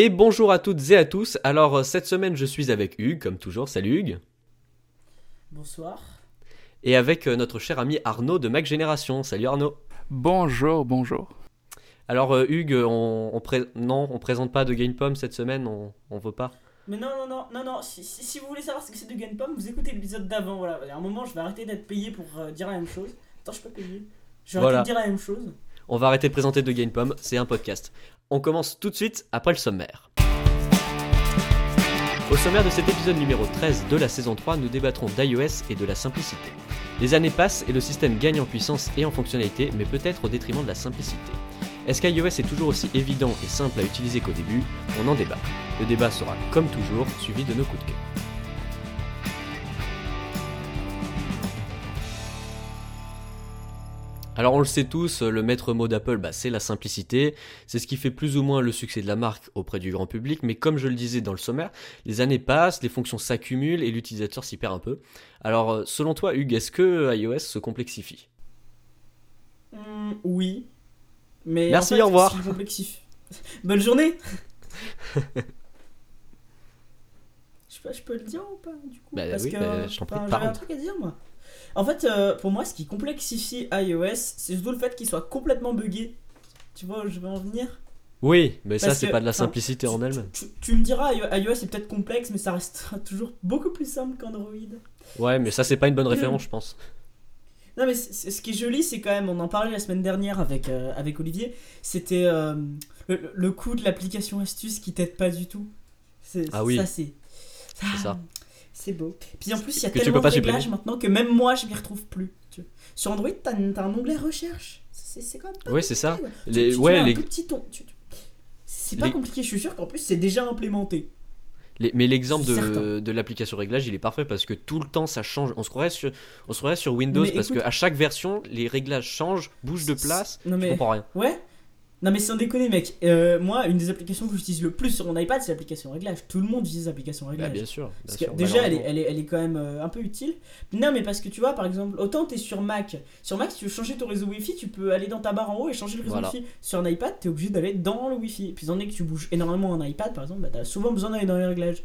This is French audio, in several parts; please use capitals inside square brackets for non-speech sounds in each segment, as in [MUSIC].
Et bonjour à toutes et à tous. Alors, cette semaine, je suis avec Hugues, comme toujours. Salut Hugues. Bonsoir. Et avec euh, notre cher ami Arnaud de Mac Génération. Salut Arnaud. Bonjour, bonjour. Alors, euh, Hugues, on, on pré- non, on présente pas de Game Pomme cette semaine, on, on veut pas. Mais non, non, non, non, non, si, si, si vous voulez savoir ce que c'est de Gunpom, vous écoutez l'épisode d'avant. Voilà, à un moment, je vais arrêter d'être payé pour euh, dire la même chose. Attends, je peux payer. Je vais Voilà. arrêter de dire la même chose. On va arrêter de présenter de Game Pomme, c'est un podcast. On commence tout de suite après le sommaire. Au sommaire de cet épisode numéro 13 de la saison 3, nous débattrons d'iOS et de la simplicité. Les années passent et le système gagne en puissance et en fonctionnalité, mais peut-être au détriment de la simplicité. Est-ce qu'iOS est toujours aussi évident et simple à utiliser qu'au début? On en débat. Le débat sera, comme toujours, suivi de nos coups de cœur. Alors on le sait tous, le maître mot d'Apple, bah, c'est la simplicité. C'est ce qui fait plus ou moins le succès de la marque auprès du grand public. Mais comme je le disais dans le sommaire, les années passent, les fonctions s'accumulent et l'utilisateur s'y perd un peu. Alors euh, selon toi, Hugues, est-ce que iOS se complexifie? Hmm, oui. Mais Merci, en fait, au revoir. complexif. [LAUGHS] Bonne journée [LAUGHS] Je sais pas, je peux le dire ou pas du coup? Bah Parce oui, que bah, je t'en prie, un truc à dire moi. En fait, euh, pour moi, ce qui complexifie iOS, c'est surtout le fait qu'il soit complètement buggé. Tu vois où je veux en venir Oui, mais ça c'est pas de la simplicité en elle-même. tu, tu me diras, iO- iOS est peut-être complexe, mais ça reste [LAUGHS] toujours beaucoup plus simple qu'Android. Ouais, mais ça c'est pas une bonne référence, je pense. Non mais ce qui est joli, c'est quand même, on en parlait la semaine dernière avec, euh, avec Olivier, c'était euh, le, le coup de l'application astuce qui t'aide pas du tout. Ah oui. Ça c'est... C'est ça. C'est beau. Puis en plus, il y a Que tellement de réglages maintenant que même moi, je m'y retrouve plus. tu. Sur Android, t'as un, t'as un onglet recherche. C'est quand même pas Ouais, c'est ça. Les- Tu- tu ouais, les- tout petit ton. C'est pas Les- compliqué, je suis sûr qu'en plus, c'est déjà implémenté. Les- mais l'exemple de, de l'application réglage, il est parfait parce que tout le temps ça change. On se croirait sur, on se croirait sur Windows Mais parce qu'à chaque version, les réglages changent, bougent de place. Non Je mais... comprends rien. Ouais Non mais sans déconner mec, Euh, moi une des applications que j'utilise le plus sur mon iPad c'est l'application réglage. Tout le monde utilise l'application Bah, réglage. bien sûr. bien Parce que sûr, déjà elle est, elle, est, elle est quand même euh, un peu utile. Non mais parce que tu vois par exemple, autant t'es sur Mac. Sur Mac si tu veux changer ton réseau Wi-Fi tu peux aller dans ta barre en haut et changer le réseau Voilà. Wi-Fi. Sur un iPad t'es obligé d'aller dans le Wi-Fi. Puis étant donné que tu bouges énormément en iPad par exemple, bah, t'as souvent besoin d'aller dans les réglages.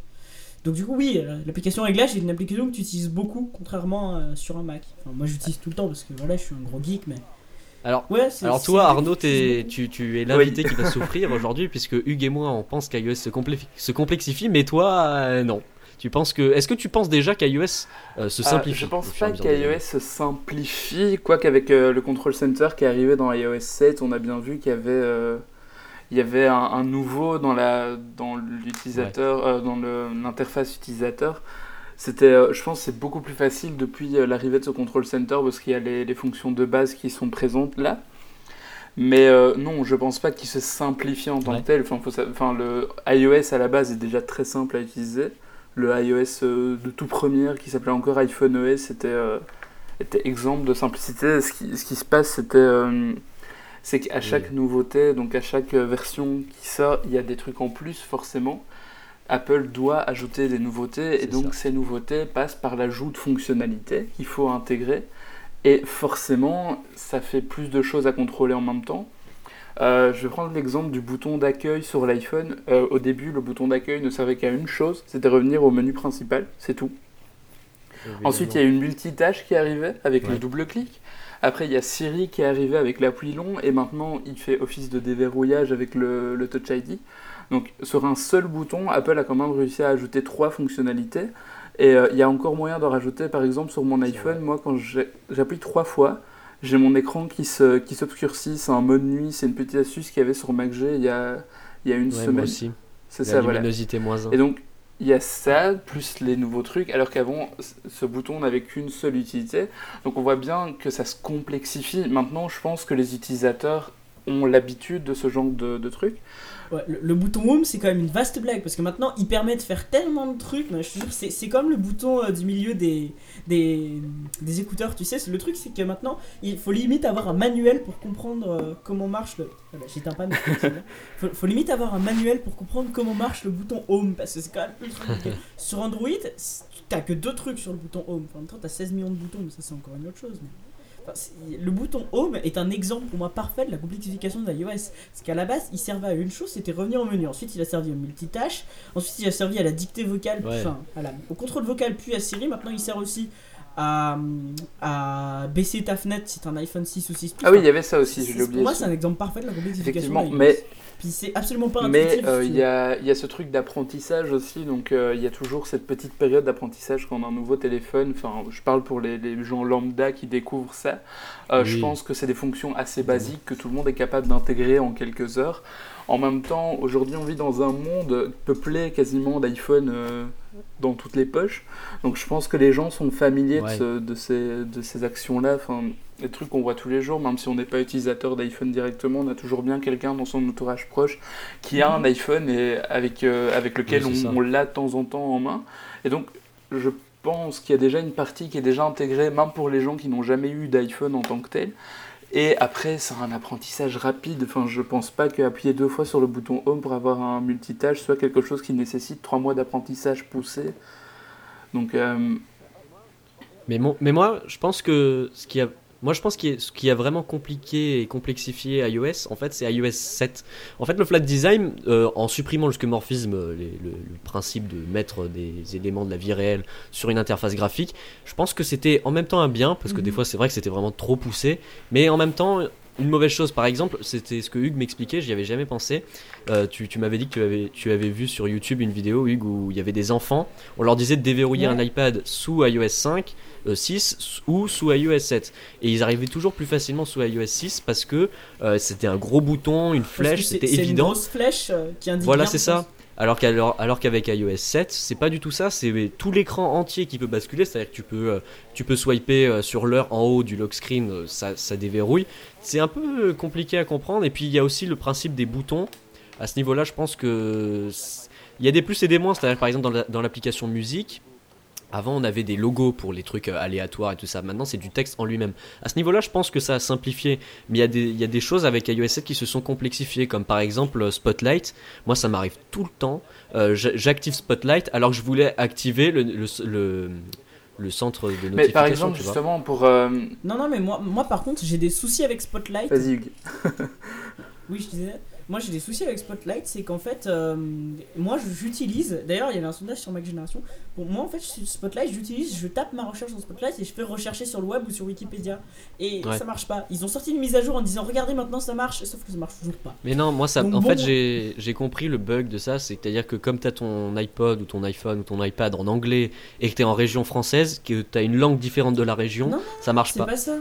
Donc du coup oui, euh, l'application réglage est une application que tu utilises beaucoup contrairement euh, sur un Mac. Enfin, moi j'utilise tout le temps parce que voilà je suis un gros geek mais... Alors, Ouais, alors toi, Arnaud, tu, tu es l'invité qui va souffrir aujourd'hui puisque Hugues et moi on pense qu'iOS se, se complexifie, mais toi euh, non. Tu penses que, est-ce que tu penses déjà qu'iOS euh, se Ah, simplifie je pense pas qu'iOS se simplifie, quoique avec euh, le Control Center qui est arrivé dans iOS 7, on a bien vu qu'il y avait, euh, il y avait un, un nouveau dans la dans l'utilisateur, euh, dans l'interface utilisateur. C'était, euh, je pense, que c'est beaucoup plus facile depuis euh, l'arrivée de ce Control Center parce qu'il y a les, les fonctions de base qui sont présentes là. Mais euh, non, je pense pas qu'il se simplifie en tant Ouais. que tel. Enfin, faut sa- enfin, le iOS à la base est déjà très simple à utiliser. Le iOS euh, de tout premier, qui s'appelait encore iPhone OS, était, euh, était exemple de simplicité. Ce qui, ce qui se passe, c'était c'est qu'à chaque nouveauté, donc à chaque version qui sort, il y a des trucs en plus forcément. Apple doit ajouter des nouveautés et donc ces nouveautés passent par l'ajout de fonctionnalités qu'il faut intégrer. Et forcément, ça fait plus de choses à contrôler en même temps. Euh, je vais prendre l'exemple du bouton d'accueil sur l'iPhone. Euh, au début, le bouton d'accueil ne servait qu'à une chose, c'était revenir au menu principal, c'est tout. Ensuite, il y a une multitâche qui arrivait avec Ouais. le double clic. Après, il y a Siri qui est arrivé avec l'appui long et maintenant il fait office de déverrouillage avec le, le Touch ID. Donc, sur un seul bouton, Apple a quand même réussi à ajouter trois fonctionnalités. Et euh, il y a encore moyen de rajouter, par exemple, sur mon iPhone, moi, quand j'appuie trois fois, j'ai mon écran qui se- qui s'obscurcit. C'est un mode nuit, c'est une petite astuce qu'il y avait sur MacG il y a, il y a une Ouais, moi semaine. aussi. C'est ça, voilà. luminosité moins 1. Et donc, il y a ça, plus les nouveaux trucs, alors qu'avant, ce bouton n'avait qu'une seule utilité. Donc, on voit bien que ça se complexifie. Maintenant, je pense que les utilisateurs ont l'habitude de ce genre de, de trucs. Ouais, le, le bouton home c'est quand même une vaste blague parce que maintenant il permet de faire tellement de trucs. je c'est, comme le bouton euh, du milieu des, des, des écouteurs, tu sais. Le truc c'est que maintenant il faut limite avoir un manuel pour comprendre euh, comment marche le. Ah bah, j'éteins pas, mais [LAUGHS] faut, faut limite avoir un manuel pour comprendre comment marche le bouton home parce que c'est quand même ultra compliqué. Sur Android, t'as que deux trucs sur le bouton home. Enfin, en même temps, t'as 16 millions de boutons, mais ça c'est encore une autre chose. mais- le bouton Home est un exemple pour moi parfait de la complexification de iOS. Parce qu'à la base, il servait à une chose, c'était revenir au menu. Ensuite, il a servi au multitâche. Ensuite, il a servi à la dictée vocale, enfin, au contrôle vocal, puis à Siri. Maintenant, il sert aussi à, à, baisser ta fenêtre si t'as un iPhone 6 ou 6 Ah oui, il y avait ça aussi, je l'ai oublié. Pour moi, c'est un exemple parfait de la complexification. Effectivement, mais puis c'est absolument pas Mais euh, il y, a, y, a, ce truc d'apprentissage aussi, donc euh, il y a toujours cette petite période d'apprentissage quand on a un nouveau téléphone. Enfin, je parle pour les, les gens lambda qui découvrent ça. Euh, je pense que c'est des fonctions assez basiques que tout le monde est capable d'intégrer en quelques heures. En même temps, aujourd'hui, on vit dans un monde peuplé quasiment d'iPhone dans toutes les poches. Donc je pense que les gens sont familiers de, de, ces, de ces actions-là. Enfin, des trucs qu'on voit tous les jours, même si on n'est pas utilisateur d'iPhone directement, on a toujours bien quelqu'un dans son entourage proche qui a un mhm. iPhone et avec, euh, avec lequel on, l'a de temps en temps en main. Et donc, je pense qu'il y a déjà une partie qui est déjà intégrée, même pour les gens qui n'ont jamais eu d'iPhone en tant que tel. Et après, c'est un apprentissage rapide. Enfin, je pense pas qu'appuyer deux fois sur le bouton Home pour avoir un multitâche soit quelque chose qui nécessite trois mois d'apprentissage poussé. Donc. Euh, mais, mais moi, je pense que ce qui a moi, je pense que ce qui a vraiment compliqué et complexifié iOS, en fait, c'est iOS 7. En fait, le flat design, euh, en supprimant le skeuomorphisme, le, principe de mettre des éléments de la vie réelle sur une interface graphique, je pense que c'était en même temps un bien, parce que des mhm. fois, c'est vrai que c'était vraiment trop poussé, mais en même temps, une mauvaise chose, par exemple, c'était ce que Hugues m'expliquait, j'y avais jamais pensé. Euh, tu, m'avais dit que tu avais, tu avais vu sur YouTube une vidéo, Hugues, où il y avait des enfants. On leur disait de déverrouiller un iPad sous iOS 5, 6 euh, ou sous iOS 7. Et ils arrivaient toujours plus facilement sous iOS 6 parce que euh, c'était un gros bouton, une flèche, c'était évident. C'est une grosse flèche qui indique. Voilà, c'est ça. Alors qu'avec iOS 7, c'est pas du tout ça, c'est tout l'écran entier qui peut basculer, c'est-à-dire que tu peux, euh, tu peux swiper euh, sur l'heure en haut du lock screen, euh, ça, ça déverrouille. C'est un peu compliqué à comprendre, et puis il y a aussi le principe des boutons. À ce niveau-là, je pense que il y a des plus et des moins, c'est-à-dire par exemple dans l'application musique, avant, on avait des logos pour les trucs euh, aléatoires et tout ça. Maintenant, c'est du texte en lui-même. À ce niveau-là, je pense que ça a simplifié. Mais il y, a des choses avec iOS 7 qui se sont complexifiées, comme par exemple euh, Spotlight. Moi, ça m'arrive tout le temps. Euh, j'active Spotlight alors que je voulais activer le, le, centre de notification. Mais par exemple, justement, pour. Non, non, mais moi, moi par contre, j'ai des soucis avec Spotlight. Vas-y, oui, je disais. Moi j'ai des soucis avec Spotlight, c'est qu'en fait, euh, moi j'utilise, d'ailleurs il y avait un sondage sur Mac Génération, pour moi en fait Spotlight j'utilise, je tape ma recherche sur Spotlight et je fais rechercher sur le web ou sur Wikipédia. Et ça marche pas. Ils ont sorti une mise à jour en disant regardez maintenant ça marche, sauf que ça marche toujours pas. Mais non, moi ça, en fait j'ai compris le bug de ça, c'est à dire que comme tu as ton iPod ou ton iPhone ou ton iPad en anglais et que tu es en région française, que tu as une langue différente de la région, ça marche pas. C'est pas ça.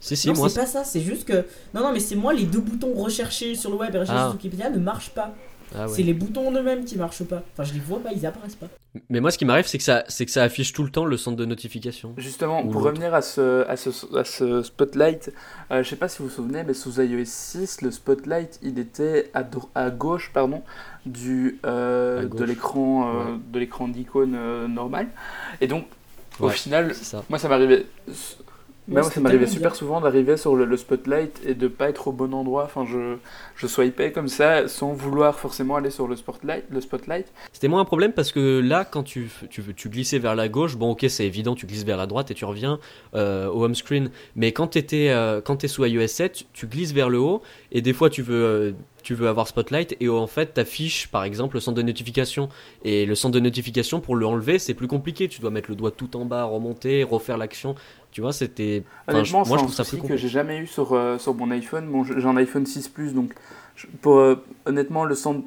Si, si, non, moi. c'est pas ça, c'est juste que. Non, non, mais c'est moi, les deux boutons recherchés sur le web et rechercher ah. sur Wikipédia ne marchent pas. Ah c'est les boutons en eux-mêmes qui marchent pas. Enfin, je les vois pas, ils apparaissent pas. Mais moi, ce qui m'arrive, c'est que ça, c'est que ça affiche tout le temps le centre de notification. Justement, pour revenir à ce, à ce, à ce spotlight, euh, je sais pas si vous vous souvenez, mais sous iOS 6, le spotlight, il était à, à gauche, pardon, du euh, de l'écran, euh, de l'écran d'icône normal. Et donc, au final, moi, ça m'arrivait moi, ça m'arrivait super souvent d'arriver sur le, spotlight et de pas être au bon endroit. Enfin, je, je swipais comme ça sans vouloir forcément aller sur le spotlight. Le spotlight. C'était moins un problème parce que là, quand tu, tu, tu glissais vers la gauche, bon, ok, c'est évident, tu glisses vers la droite et tu reviens euh, au home screen. Mais quand tu euh, es sous iOS 7, tu glisses vers le haut et des fois tu veux. Euh, tu veux avoir Spotlight et en fait t'affiches par exemple le centre de notification et le centre de notification pour le enlever c'est plus compliqué tu dois mettre le doigt tout en bas remonter refaire l'action tu vois, c'était. Honnêtement, moi, je trouve ça plus que j'ai jamais eu sur, euh, sur mon iPhone. Bon, j'ai un iPhone 6 Plus, donc pour, euh, honnêtement, le centre,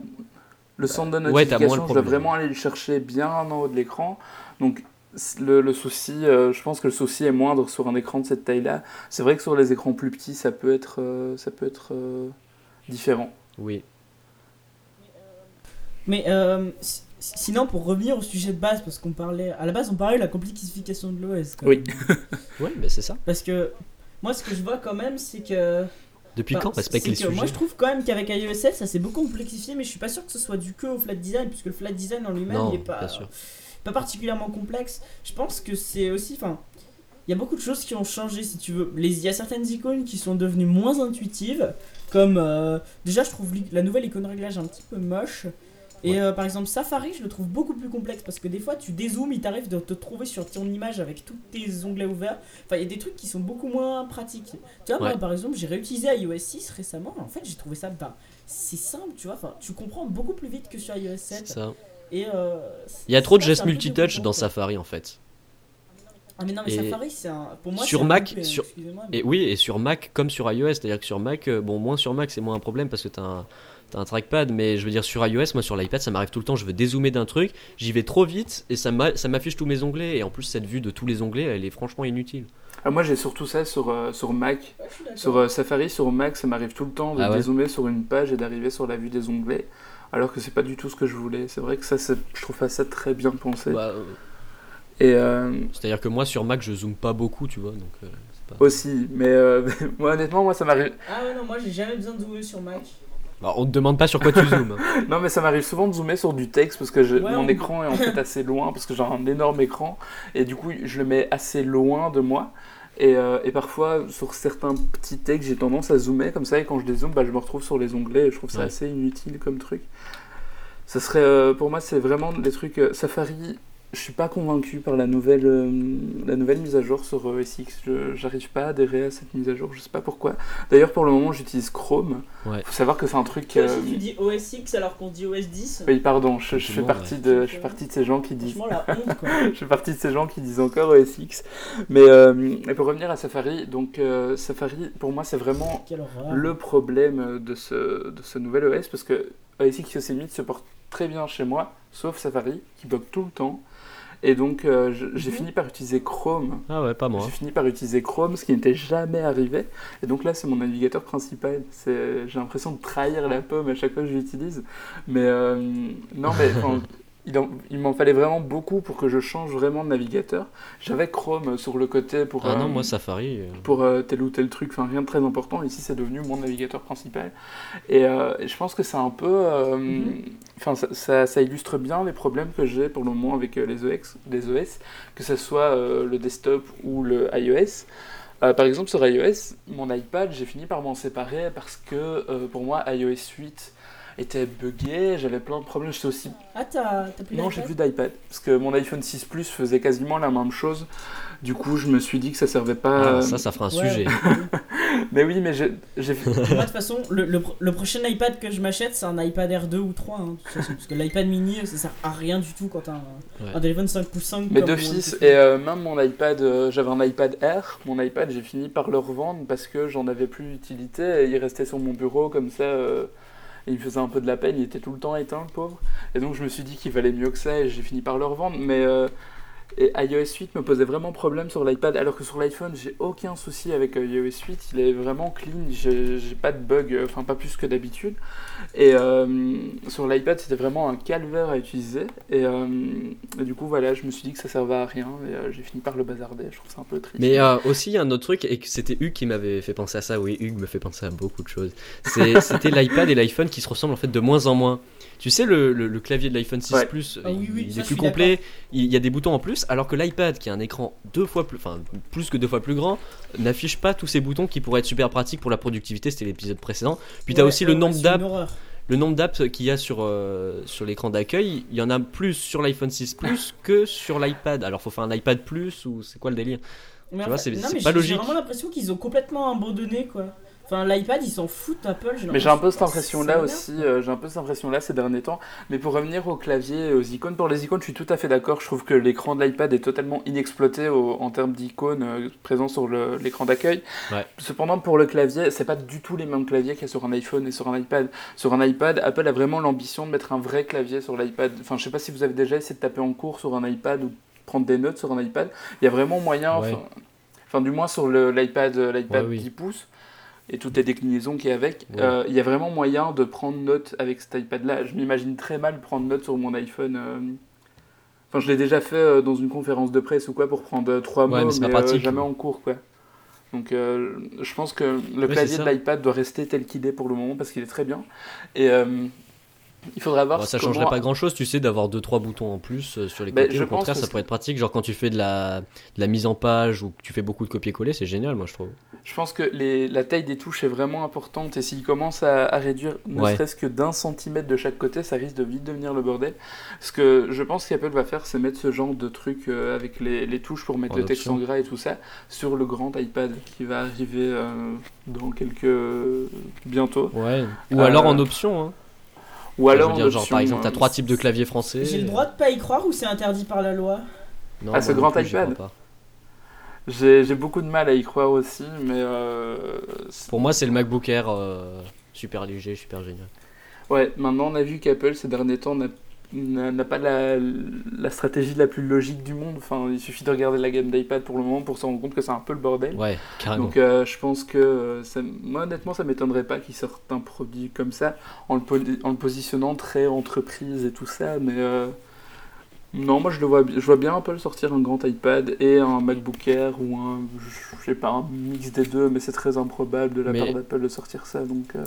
le centre de notification, je dois vraiment aller le chercher bien en haut de l'écran. Donc, le, le souci, euh, je pense que le souci est moindre sur un écran de cette taille-là. C'est vrai que sur les écrans plus petits, ça peut être, ça peut être différent. Oui. Mais Sinon, pour revenir au sujet de base, parce qu'on parlait. À la base, on parlait de la complexification de l'OS. Oui. [LAUGHS] ouais, mais c'est ça. Parce que moi, ce que je vois quand même, c'est que. Depuis quand respecte les sujets Moi, je trouve quand même qu'avec iOS 7, ça s'est beaucoup complexifié, mais je suis pas sûr que ce soit dû que au flat design, puisque le flat design en lui-même, il est pas, pas particulièrement complexe. Je pense que c'est aussi. Enfin, il y a beaucoup de choses qui ont changé, si tu veux. Il y a certaines icônes qui sont devenues moins intuitives, comme. Euh, déjà, je trouve la nouvelle icône réglage un petit peu moche. Et euh, par exemple, Safari, je le trouve beaucoup plus complexe parce que des fois, tu dézoomes, il t'arrive de te trouver sur ton image avec tous tes onglets ouverts. Enfin, il y a des trucs qui sont beaucoup moins pratiques. Tu vois, moi, par exemple, j'ai réutilisé iOS 6 récemment. En fait, j'ai trouvé ça. Ben, c'est simple, tu vois. Enfin, tu comprends beaucoup plus vite que sur iOS 7. Ça. Et euh, il y a trop de gestes multitouch dans Safari en fait. Ah mais non mais Safari c'est un pour moi sur Mac sur et oui et sur Mac comme sur iOS c'est-à-dire que sur Mac euh, bon moins sur Mac c'est moins un problème parce que tu as un un trackpad, mais je veux dire sur iOS, moi sur l'iPad, ça m'arrive tout le temps. Je veux dézoomer d'un truc, j'y vais trop vite et ça m'affiche tous mes onglets. Et en plus, cette vue de tous les onglets, elle est franchement inutile. Ah, moi j'ai surtout ça sur, euh, sur Mac. sur euh, Safari, sur Mac, ça m'arrive tout le temps de ah dézoomer sur une page et d'arriver sur la vue des onglets. Alors que c'est pas du tout ce que je voulais. C'est vrai que ça, je trouve ça très bien pensé. Bah, euh, C'est-à-dire que moi sur Mac, je zoome pas beaucoup, tu vois. Donc, Aussi, mais [LAUGHS] moi honnêtement, moi ça m'arrive. Ah ouais, non, moi j'ai jamais besoin de zoomer sur Mac. Bah, on te demande pas sur quoi tu zoomes. [LAUGHS] non, mais ça m'arrive souvent de zoomer sur du texte parce que mon écran est en fait assez loin parce que j'ai un énorme écran et du coup je le mets assez loin de moi. Et, euh, et parfois sur certains petits textes j'ai tendance à zoomer comme ça et quand je dézoome bah, je me retrouve sur les onglets et je trouve ça assez inutile comme truc. Ça serait euh, pour moi c'est vraiment des trucs euh, Safari je suis pas convaincu par la nouvelle, euh, la nouvelle mise à jour sur OS X. Je j'arrive pas à adhérer à cette mise à jour, je sais pas pourquoi. D'ailleurs, pour le moment, j'utilise Chrome. Il faut savoir que c'est un truc. Euh... tu dis OS X alors qu'on dit OS 10 Oui, pardon, je, fais partie de, je fais partie de ces gens qui disent. la [LAUGHS] honte, quoi. je fais partie de ces gens qui disent encore OS X. Mais, euh, pour revenir à Safari, donc euh, Safari, pour moi, c'est vraiment le problème de ce, de ce nouvel OS parce que OS X Yosemite se porte très bien chez moi, sauf Safari qui bloque tout le temps. Et donc, euh, j'ai mhm. fini par utiliser Chrome. Ah ouais, pas moi. J'ai fini par utiliser Chrome, ce qui n'était jamais arrivé. Et donc là, c'est mon navigateur principal. J'ai l'impression de trahir la pomme à chaque fois que je l'utilise. Mais euh, non, mais [LAUGHS] il, m'en fallait vraiment beaucoup pour que je change vraiment de navigateur. J'avais Chrome sur le côté pour. Ah non, euh, moi Safari. Euh. Pour euh, tel ou tel truc, enfin rien de très important. Ici, c'est devenu mon navigateur principal. Et, je pense que c'est un peu. Enfin, ça, ça, illustre bien les problèmes que j'ai pour le moment avec les OS, les OS que ce soit le desktop ou le iOS. par exemple, sur iOS, mon iPad, j'ai fini par m'en séparer parce que pour moi, iOS 8 était buggé, j'avais plein de problèmes. J'étais aussi. Ah, t'as plus Non, j'ai plus d'iPad. Parce que mon iPhone 6 Plus faisait quasiment la même chose. Du coup, je me suis dit que ça servait pas. Ah, ça, ça fera un sujet. [LAUGHS] mais oui, mais j'ai. de toute façon, le, le, prochain iPad que je m'achète, c'est un iPad Air 2 ou 3. Hein, parce que l'iPad mini, ça sert à rien du tout quand t'as un, un téléphone 5 pouces 5. Mais d'office, et euh, même mon iPad, euh, j'avais un iPad Air. Mon iPad, j'ai fini par le revendre parce que j'en avais plus d'utilité. Et il restait sur mon bureau comme ça. Euh, il me faisait un peu de la peine, il était tout le temps éteint, le pauvre. Et donc je me suis dit qu'il valait mieux que ça et j'ai fini par le revendre. Mais euh, et iOS 8 me posait vraiment problème sur l'iPad, alors que sur l'iPhone, j'ai aucun souci avec euh, iOS 8. Il est vraiment clean, j'ai pas de bug, euh, enfin pas plus que d'habitude. Et sur l'iPad, c'était vraiment un calvaire à utiliser. Et, du coup, voilà, je me suis dit que ça servait à rien et j'ai fini par le bazarder. Je trouve ça un peu triste. Mais aussi, il y a un autre truc, et c'était Hugues qui m'avait fait penser à ça. Oui, Hugues me fait penser à beaucoup de choses. [LAUGHS] C'était l'iPad et l'iPhone qui se ressemblent en fait de moins en moins. Tu sais, le, clavier de l'iPhone 6 Plus, ah il, est plus complet, il y a des boutons en plus, alors que l'iPad, qui a un écran deux fois plus, enfin plus que deux fois plus grand, n'affiche pas tous ces boutons qui pourraient être super pratiques pour la productivité. C'était l'épisode précédent. Puis tu as aussi le nombre d'apps. Le nombre d'apps qu'il y a sur, euh, sur l'écran d'accueil, il y en a plus sur l'iPhone 6 Plus que sur l'iPad. Alors faut faire un iPad Plus ou c'est quoi le délire? Tu vois, c'est pas logique. J'ai vraiment l'impression qu'ils ont complètement abandonné quoi. Enfin, l'iPad, ils s'en foutent Apple. Mais j'ai un peu cette impression-là aussi. Euh, j'ai un peu cette impression-là ces derniers temps. Mais pour revenir au clavier et aux icônes, pour les icônes, je suis tout à fait d'accord. Je trouve que l'écran de l'iPad est totalement inexploité en termes d'icônes euh, présents sur l'écran d'accueil. Cependant, pour le clavier, c'est pas du tout les mêmes claviers qu'il y a sur un iPhone et sur un iPad. Sur un iPad, Apple a vraiment l'ambition de mettre un vrai clavier sur l'iPad. Enfin, je sais pas si vous avez déjà essayé de taper en cours sur un iPad ou prendre des notes sur un iPad. Il y a vraiment moyen. Enfin, du moins sur l'iPad, l'iPad 10 pouces et toutes les déclinaisons qu'il y a avec, euh, il y a vraiment moyen de prendre note avec cet iPad-là. Je m'imagine très mal prendre note sur mon iPhone. Euh. Enfin, je l'ai déjà fait euh, dans une conférence de presse ou quoi pour prendre trois mots, mais, jamais en cours, quoi. Donc, je pense que le clavier de l'iPad doit rester tel qu'il est pour le moment parce qu'il est très bien. Et Il faudrait voir. Bon, ça comment- changerait pas grand chose, tu sais, d'avoir 2-3 boutons en plus euh, sur les Ben, côtés. je Au contraire, pense ça pourrait être pratique. Genre quand tu fais de la, de la mise en page ou que tu fais beaucoup de copier-coller, c'est génial, moi je trouve. Je pense que les, la taille des touches est vraiment importante et s'ils commencent à, à réduire ne Ouais. serait-ce que d'un centimètre de chaque côté, ça risque de vite devenir le bordel. Ce que je pense qu'Apple va faire, c'est mettre ce genre de truc euh, avec les, les touches pour mettre En le texte option. en gras et tout ça sur le grand iPad qui va arriver euh, dans quelques. bientôt. Ouais. Ou Euh, alors en option, hein. Ou alors, dire, en genre par exemple, t'as euh, trois types de claviers français. J'ai le droit de pas y croire ou c'est interdit par la loi? Non, Ah, ce grand plus, iPad. J'ai j'ai beaucoup de mal à y croire aussi, mais. euh, Pour moi, c'est le MacBook Air euh, super léger, super génial. Ouais, maintenant on a vu qu'Apple ces derniers temps n'a- n'a pas la, la stratégie la plus logique du monde. Enfin, il suffit de regarder la gamme d'iPad pour le moment pour se rendre compte que c'est un peu le bordel. Ouais, carrément. Donc euh, je pense que ça, moi honnêtement ça m'étonnerait pas qu'ils sortent un produit comme ça en le, en le positionnant très entreprise et tout ça, mais euh, non moi je le vois, bi- je vois bien Apple sortir un grand iPad et un MacBook Air ou un je sais pas un mix des deux, mais c'est très improbable de la Mais- part d'Apple de sortir ça donc. euh,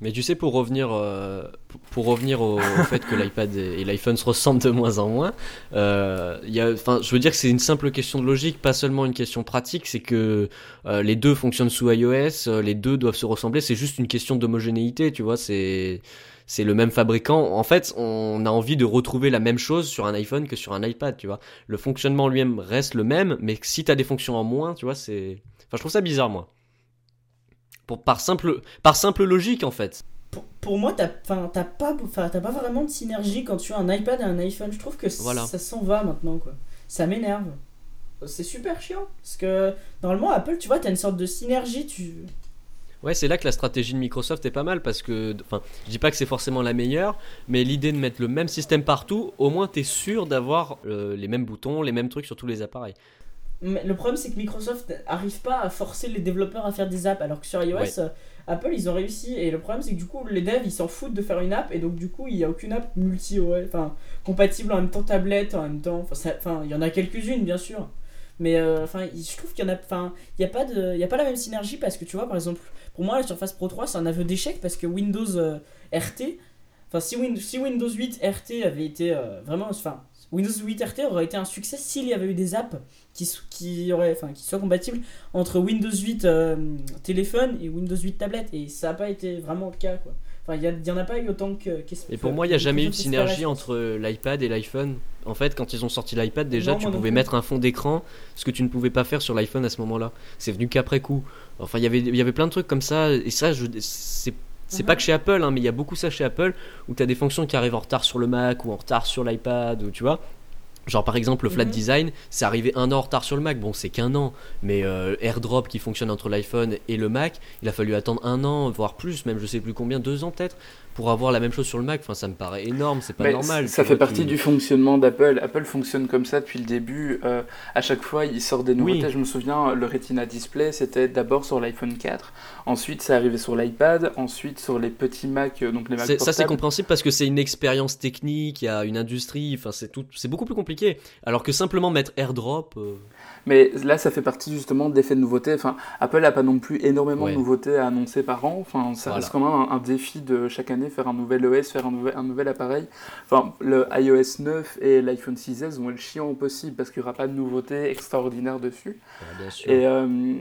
Mais tu sais, pour revenir, euh, pour- revenir au, fait que l'iPad et, l'iPhone se ressemblent de moins en moins, euh, y a, je veux dire que c'est une simple question de logique, pas seulement une question pratique. C'est que euh, les deux fonctionnent sous iOS, euh, les deux doivent se ressembler. C'est juste une question d'homogénéité, tu vois. C'est c'est le même fabricant. En fait, on a envie de retrouver la même chose sur un iPhone que sur un iPad, tu vois. Le fonctionnement lui-même reste le même, mais si t'as des fonctions en moins, tu vois, c'est. Enfin, je trouve ça bizarre, moi. Pour, par simple, par simple logique, en fait. pour, pour moi, t'as pas, pas vraiment de synergie quand tu as un iPad et un iPhone. Je trouve que Voilà. ça s'en va maintenant, quoi. Ça m'énerve. C'est super chiant. Parce que normalement, Apple, tu vois, t'as une sorte de synergie. Tu... Ouais, c'est là que la stratégie de Microsoft est pas mal parce que, enfin, je dis pas que c'est forcément la meilleure, mais l'idée de mettre le même système partout, au moins t'es sûr d'avoir euh, les mêmes boutons, les mêmes trucs sur tous les appareils. Le problème, c'est que Microsoft arrive pas à forcer les développeurs à faire des apps, alors que sur iOS, Ouais. euh, Apple, ils ont réussi. Et le problème, c'est que du coup, les devs, ils s'en foutent de faire une app, et donc du coup, il y a aucune app multi OS, enfin, compatible en même temps tablette, en même temps. Enfin, il y en a quelques-unes, bien sûr. Mais euh, enfin, je trouve qu'il y en a, enfin, il y a pas de, il y a pas la même synergie parce que tu vois, par exemple, pour moi, la Surface Pro 3, c'est un aveu d'échec parce que Windows euh, RT, enfin, si, Win- si Windows 8 RT avait été euh, vraiment, enfin, Windows 8 RT aurait été un succès s'il y avait eu des apps qui, s- qui, auraient, enfin, qui soient compatibles entre Windows 8 euh, téléphone et Windows 8 tablette. Et ça n'a pas été vraiment le cas, quoi. Enfin, il y, a- il y en a pas eu autant que. Et pour moi, il n'y a jamais eu de synergie entre l'iPad et l'iPhone. En fait, quand ils ont sorti l'iPad, déjà, Non, tu pouvais mettre un fond d'écran, ce que tu ne pouvais pas faire sur l'iPhone à ce moment-là. C'est venu qu'après coup. Enfin, il y avait, il y avait plein de trucs comme ça, et ça, je, c'est, c'est Mhm. pas que chez Apple, hein, mais il y a beaucoup ça chez Apple, où tu as des fonctions qui arrivent en retard sur le Mac ou en retard sur l'iPad, ou tu vois. Genre par exemple le flat Mhm. design, c'est arrivé un an en retard sur le Mac. Bon, c'est qu'un an, mais euh, AirDrop qui fonctionne entre l'iPhone et le Mac, il a fallu attendre un an, voire plus, même je sais plus combien, deux ans peut-être, pour avoir la même chose sur le Mac. Enfin, ça me paraît énorme, c'est pas Mais normal. Ça fait partie du fonctionnement d'Apple. Apple fonctionne comme ça depuis le début. Euh, à chaque fois, il sort des nouveautés. Oui. Je me souviens, le Retina Display, c'était d'abord sur l'iPhone 4. Ensuite, c'est arrivé sur l'iPad. Ensuite, sur les petits Mac, euh, donc les Mac C'est- Ça c'est portables. compréhensible parce que c'est une expérience technique, il y a une industrie, enfin c'est tout, c'est beaucoup plus compliqué. Alors que simplement mettre AirDrop, euh, Mais là, ça fait partie justement d'effets de nouveauté. Enfin, Apple n'a pas non plus énormément Ouais. de nouveautés à annoncer par an. Enfin, ça Voilà. reste quand même un, un défi de chaque année faire un nouvel OS, faire un nouvel, un nouvel appareil. Enfin, le iOS 9 et l'iPhone 6S vont être chiants au possible parce qu'il n'y aura pas de nouveautés extraordinaires dessus. bien sûr. Et, euh,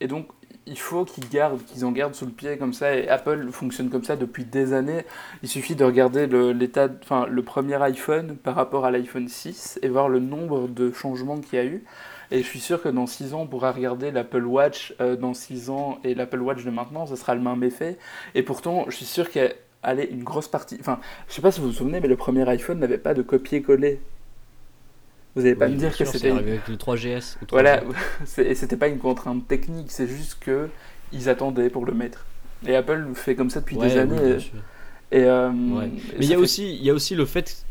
et donc, il faut qu'ils gardent, qu'ils en gardent sous le pied comme ça. Et Apple fonctionne comme ça depuis des années. Il suffit de regarder le, l'état, enfin, le premier iPhone par rapport à l'iPhone 6 et voir le nombre de changements qu'il y a eu. Et je suis sûr que dans 6 ans, on pourra regarder l'Apple Watch euh, dans 6 ans et l'Apple Watch de maintenant, ce sera le même effet. Et pourtant, je suis sûr qu'il allait une grosse partie. Enfin, je sais pas si vous vous souvenez, mais le premier iPhone n'avait pas de copier-coller. Vous n'allez pas Oui, me dire que sûr, c'était. arrivé avec le 3GS. ou 3G. Voilà, [LAUGHS] c'était pas une contrainte technique, c'est juste que ils attendaient pour le mettre. Et Apple fait comme ça depuis Ouais, des années. et- euh, Ouais. Mais ça il y a fait- aussi, il y a aussi le fait,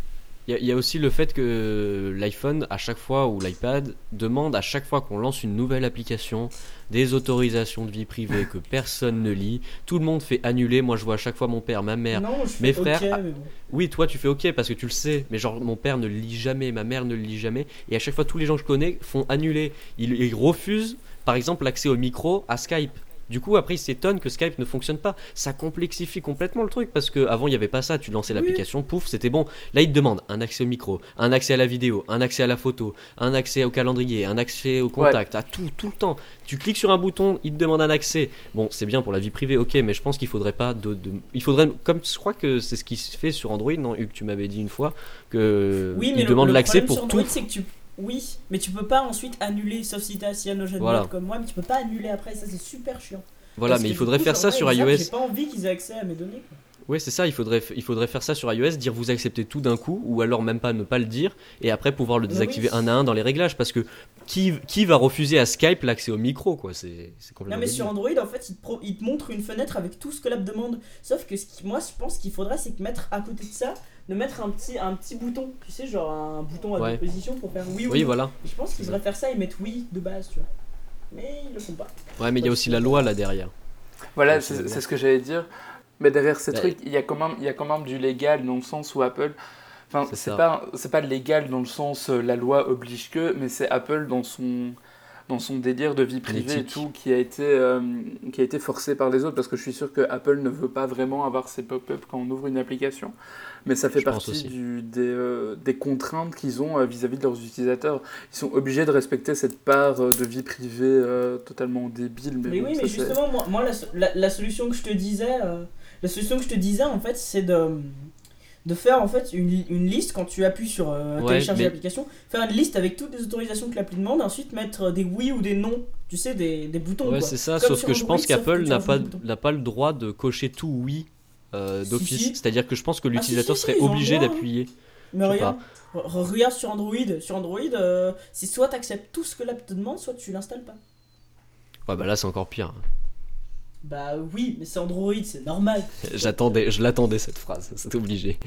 il y a- il y, a aussi le fait que l'iPhone à chaque fois ou l'iPad demande à chaque fois qu'on lance une nouvelle application des autorisations de vie privée que personne ne lit. Tout le monde fait annuler. Moi, je vois à chaque fois mon père, ma mère. Non, Mes frères, ah, mais. Oui, toi tu fais ok parce que tu le sais, mais genre mon père ne le lit jamais, ma mère ne le lit jamais, et à chaque fois tous les gens que je connais font annuler. Ils, ils refusent, par exemple, l'accès au micro à Skype. Du coup, après, ils s'étonnent que Skype ne fonctionne pas. Ça complexifie complètement le truc parce que avant il n'y avait pas ça. Tu lançais Oui. l'application, pouf, c'était bon. Là, ils te demandent un accès au micro, un accès à la vidéo, un accès à la photo, un accès au calendrier, un accès au contact, à tout, tout le temps. Tu cliques sur un bouton, il te demande un accès. Bon, c'est bien pour la vie privée, ok, mais je pense qu'il faudrait pas de, de- il faudrait, comme je crois que c'est ce qui se fait sur Android, non, Hugues, tu m'avais dit une fois que Oui, mais le, le l'accès pour tout. C'est que tu. Oui, mais tu peux pas ensuite annuler, sauf si t'es cyanogenmode Voilà. comme moi, mais tu peux pas annuler après, ça c'est super chiant. Voilà, Parce mais il faudrait coup, faire ça sur iOS. J'ai pas envie qu'ils aient accès à mes données. quoi. Ouais, c'est ça, il faudrait, il faudrait faire ça sur iOS, dire vous acceptez tout d'un coup, ou alors même pas ne pas le dire, et après pouvoir le désactiver oui. un à un dans les réglages, parce que qui, qui va refuser à Skype l'accès au micro, quoi C'est c'est Non, complètement mais sur. Android, en fait, il te, pro- il te montre une fenêtre avec tout ce que l'app demande. Sauf que ce qui, moi, je pense qu'il faudrait, c'est que mettre à côté de ça, de mettre un petit, un petit bouton, tu sais, genre un bouton à Ouais. deux positions pour faire oui ou Oui, non. voilà. Je pense qu'ils devraient faire ça et mettre oui de base, tu vois. Mais ils le font pas. Ouais, mais il y a aussi la loi là derrière. Voilà, c'est ce que j'allais dire. Mais derrière ces Bah, trucs, il y, a quand même, il y a quand même du légal dans le sens où Apple. Enfin, C'est pas, c'est pas légal dans le sens euh, la loi oblige que, mais c'est Apple dans son, dans son délire de vie privée et tout qui a, été, euh, qui a été forcé par les autres parce que je suis sûr que Apple ne veut pas vraiment avoir ces pop-up quand on ouvre une application. Mais ça fait Je partie du, des, euh, des contraintes qu'ils ont euh, vis-à-vis de leurs utilisateurs. Ils sont obligés de respecter cette part euh, de vie privée euh, totalement débile. Mais, Mais bon, oui, ça, mais justement, moi, moi la, so- la, la solution que je te disais, euh, la solution que je te disais, en fait, c'est de, de faire en fait une, li- une liste quand tu appuies sur euh, Ouais, télécharger mais- l'application, faire une liste avec toutes les autorisations que l'appli demande, ensuite mettre euh, des oui ou des non, tu sais, des, des boutons. Ouais, c'est ça, Comme sauf que je pense qu'Apple n'a pas, le bouton. n'a pas le droit de cocher tout oui euh, d'office. si. C'est-à-dire que je pense que si, l'utilisateur si, serait obligé d'appuyer. Mais regarde, re- regarde sur Android, sur Android, euh, c'est soit tu acceptes tout ce que l'app te demande, soit tu l'installes pas. Ouais, bah là c'est encore pire. Bah oui, mais c'est Android, c'est normal. J'attendais, je l'attendais cette phrase, c'était obligé.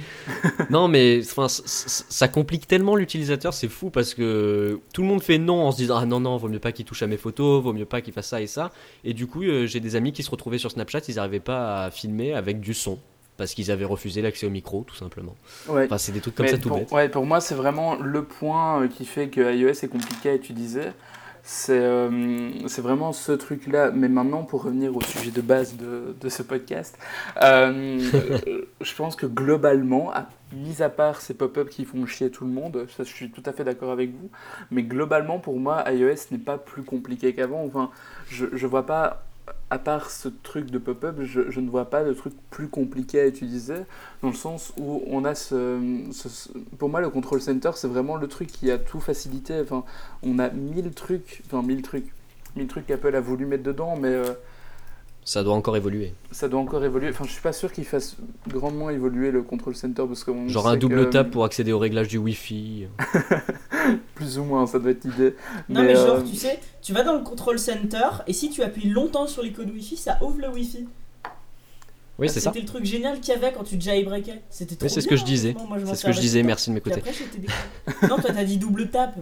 non, mais enfin, ça complique tellement l'utilisateur, c'est fou parce que tout le monde fait non en se disant ah non non, vaut mieux pas qu'il touche à mes photos, vaut mieux pas qu'il fasse ça et ça. Et du coup, euh, j'ai des amis qui se retrouvaient sur Snapchat, ils n'arrivaient pas à filmer avec du son parce qu'ils avaient refusé l'accès au micro, tout simplement. Ouais. Enfin, c'est des trucs comme Mais ça tout pour, bête. ouais, pour moi, c'est vraiment le point euh, qui fait que iOS est compliqué à utiliser. C'est euh, vraiment ce truc-là. Mais maintenant, pour revenir au sujet de base de, de ce podcast, euh, je pense que globalement, mis à part ces pop-up qui font chier tout le monde, ça, je suis tout à fait d'accord avec vous, mais globalement, pour moi, iOS n'est pas plus compliqué qu'avant. Enfin, je, je vois pas, à part ce truc de pop-up, je, ne vois pas de truc plus compliqué à utiliser dans le sens où on a ce- pour moi le control center c'est vraiment le truc qui a tout facilité. Enfin on a mille trucs enfin mille trucs mille trucs qu'Apple a voulu mettre dedans mais euh, Ça doit encore évoluer. ça doit encore évoluer enfin je suis pas sûr qu'il fasse grandement évoluer le control center parce que Genre un double que, tap pour accéder au réglage du Wi-Fi. [LAUGHS] plus ou moins ça doit être l'idée Non mais, genre euh, tu sais, tu vas dans le control center et si tu appuies longtemps sur les codes Wi-Fi, ça ouvre le Wi-Fi. Oui, c'est ça. C'était le truc génial qu'il y avait quand tu jailbreakais. C'était trop Oui, c'est ce que je disais. C'est ce que je disais, merci de m'écouter. après, j'étais déçu. non, toi t'as dit double tap.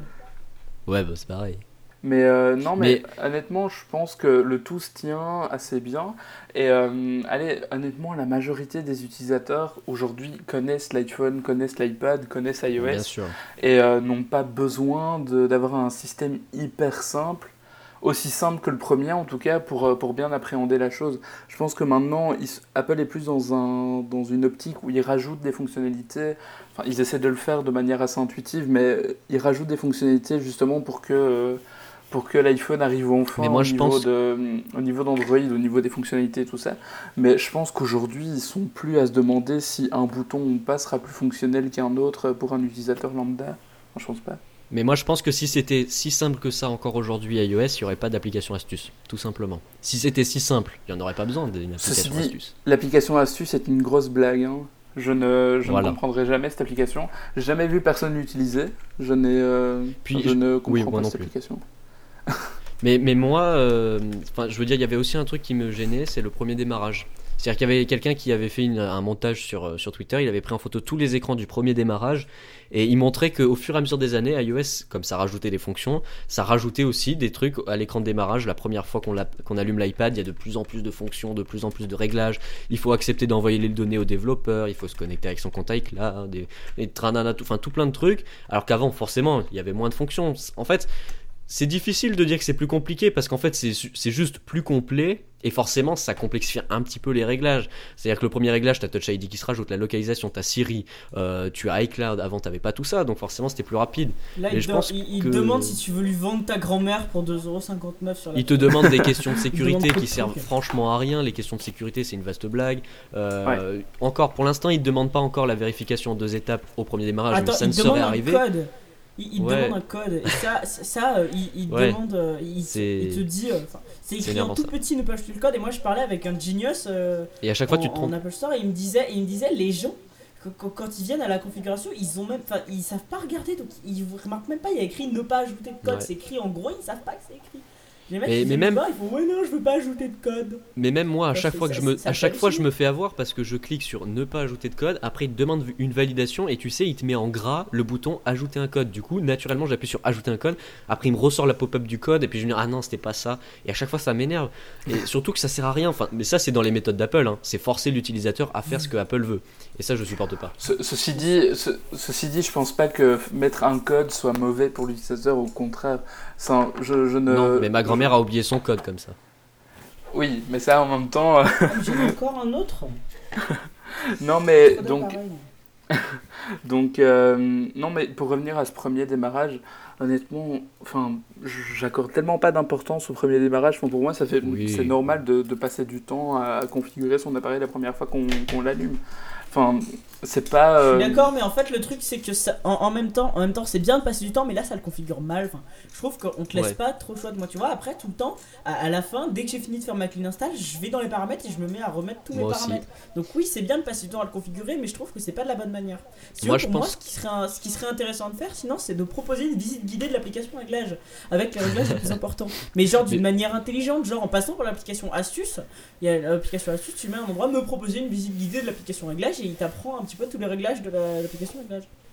Ouais, bah c'est pareil. Mais euh, non, mais, honnêtement, je pense que le tout se tient assez bien. Et euh, allez, honnêtement, la majorité des utilisateurs aujourd'hui connaissent l'iPhone, connaissent l'iPad, connaissent iOS Bien sûr. et euh, n'ont pas besoin de- d'avoir un système hyper simple, aussi simple que le premier en tout cas, pour, pour bien appréhender la chose. Je pense que maintenant, ils Apple est plus dans, un, dans une optique où ils rajoutent des fonctionnalités, enfin ils essaient de le faire de manière assez intuitive, mais ils rajoutent des fonctionnalités justement pour que... pour que l'iPhone arrive enfin Mais moi, au, je niveau pense- de, au niveau d'Android, au niveau des fonctionnalités et tout ça. Mais je pense qu'aujourd'hui, ils sont plus à se demander si un bouton ou pas sera plus fonctionnel qu'un autre pour un utilisateur lambda. Moi, je pense pas. Mais moi je pense que si c'était si simple que ça encore aujourd'hui iOS, il n'y aurait pas d'application astuce, tout simplement. Si c'était si simple, il n'y en aurait pas besoin d'une application dit, astuce. L'application astuce est une grosse blague. hein. Je ne, je Voilà. ne comprendrai jamais cette application. Jamais vu personne l'utiliser. Je n'ai, euh, je ne comprends oui, pas non cette plus. application. [LAUGHS] Mais, mais moi, euh, je veux dire, il y avait aussi un truc qui me gênait, c'est le premier démarrage. C'est-à-dire qu'il y avait quelqu'un qui avait fait un montage sur, euh, sur Twitter, il avait pris en photo tous les écrans du premier démarrage, et il montrait qu'au fur et à mesure des années, iOS, comme ça rajoutait des fonctions, ça rajoutait aussi des trucs à l'écran de démarrage. La première fois qu'on allume l'iPad, il y a de plus en plus de fonctions, de plus en plus de réglages. Il faut accepter d'envoyer les données aux développeurs, il faut se connecter avec son compte iCloud, des, des tranana, tout, enfin tout plein de trucs. Alors qu'avant, forcément, il y avait moins de fonctions. En fait, c'est difficile de dire que c'est plus compliqué parce qu'en fait c'est c'est juste plus complet et forcément ça complexifie un petit peu les réglages. C'est-à-dire que le premier réglage, t'as Touch ID qui se rajoute, la localisation, t'as Siri, euh, tu as iCloud, avant t'avais pas tout ça, donc forcément c'était plus rapide. Là, Et il, je te- pense il- il que- demande si tu veux lui vendre ta grand-mère pour 2,59€ sur la Il te demande des [LAUGHS] questions de sécurité qui servent franchement à rien. Les questions de sécurité, c'est une vaste blague. Euh, Encore, pour l'instant, il ne demande pas encore la vérification en deux étapies au premier démarrage, Attends, mais ça il ne te demande saurait un arriver. code. Il, il Ouais. demande un code. Et ça, ça, euh, il, il te Ouais. demande. euh, Il, te dit. euh, c'est écrit en tout ça. petit, ne pas acheter le code. Et moi, je parlais avec un genius euh, Et à chaque fois, en, tu te trompes. en Apple Store et il me disait, et il me disait les gens. quand- ils viennent à la configuration, ils ont même, ils savent pas regarder, donc ils remarquent même pas. Il y a écrit ne pas ajouter de code. Ouais. C'est écrit en gros, ils savent pas que c'est écrit. Les mecs, Mais- ils mais viennent même- voir, ils font ouais non, je veux pas ajouter de code. Mais même moi, à chaque fois que ça, je me, à chaque fois, je me fais avoir parce que je clique sur ne pas ajouter de code. Après, il te demande une validation et tu sais, il te met en gras le bouton ajouter un code. Du coup, naturellement, j'appuie sur ajouter un code. Après, il me ressort la pop-up du code et puis je me dis ah non, c'était pas ça. Et à chaque fois, ça m'énerve. Et [LAUGHS] surtout que ça sert à rien. Enfin, mais ça, c'est dans les méthodes d'Apple. hein. C'est forcer l'utilisateur à faire ce que Apple veut. Et ça, je supporte pas. Ce- ceci, dit, ce- ceci dit, je pense pas que mettre un code soit mauvais pour l'utilisateur, au contraire. Ça, je, je ne... Non, mais ma grand-mère a oublié son code comme ça. Oui, mais ça en même temps. euh, Ah, mais J'en ai encore un autre. [LAUGHS] non, mais donc, [LAUGHS] donc euh, non, mais pour revenir à ce premier démarrage, honnêtement, enfin, j'accorde tellement pas d'importance au premier démarrage. Enfin, pour moi, ça fait, Oui. c'est normal de, de passer du temps à, configurer son appareil la première fois qu'on qu'on l'allume. Enfin, c'est pas. Je euh, suis d'accord, mais en fait, le truc, c'est que ça, en, en même temps, en même temps, c'est bien de passer du temps, mais là, ça le configure mal. Enfin, je trouve qu'on te laisse Ouais. pas trop le choix de moi. Tu vois, après, tout le temps, à, à la fin, dès que j'ai fini de faire ma clean install, je vais dans les paramètres et je me mets à remettre tous Moi mes aussi. paramètres. Donc oui, c'est bien de passer du temps à le configurer, mais je trouve que c'est pas de la bonne manière. Moi, pour je moi, pense- ce qui serait, un- ce qui serait intéressant de faire, sinon, c'est de proposer une visite guidée de l'application réglage, avec les réglages les plus importants. Mais genre d'une Mais- manière intelligente, genre en passant par l'application astuce. Il y a l'application astuce, tu mets un endroit, me proposer une visite guidée de l'application réglage et il t'apprend un petit peu tous les réglages de la- l'application.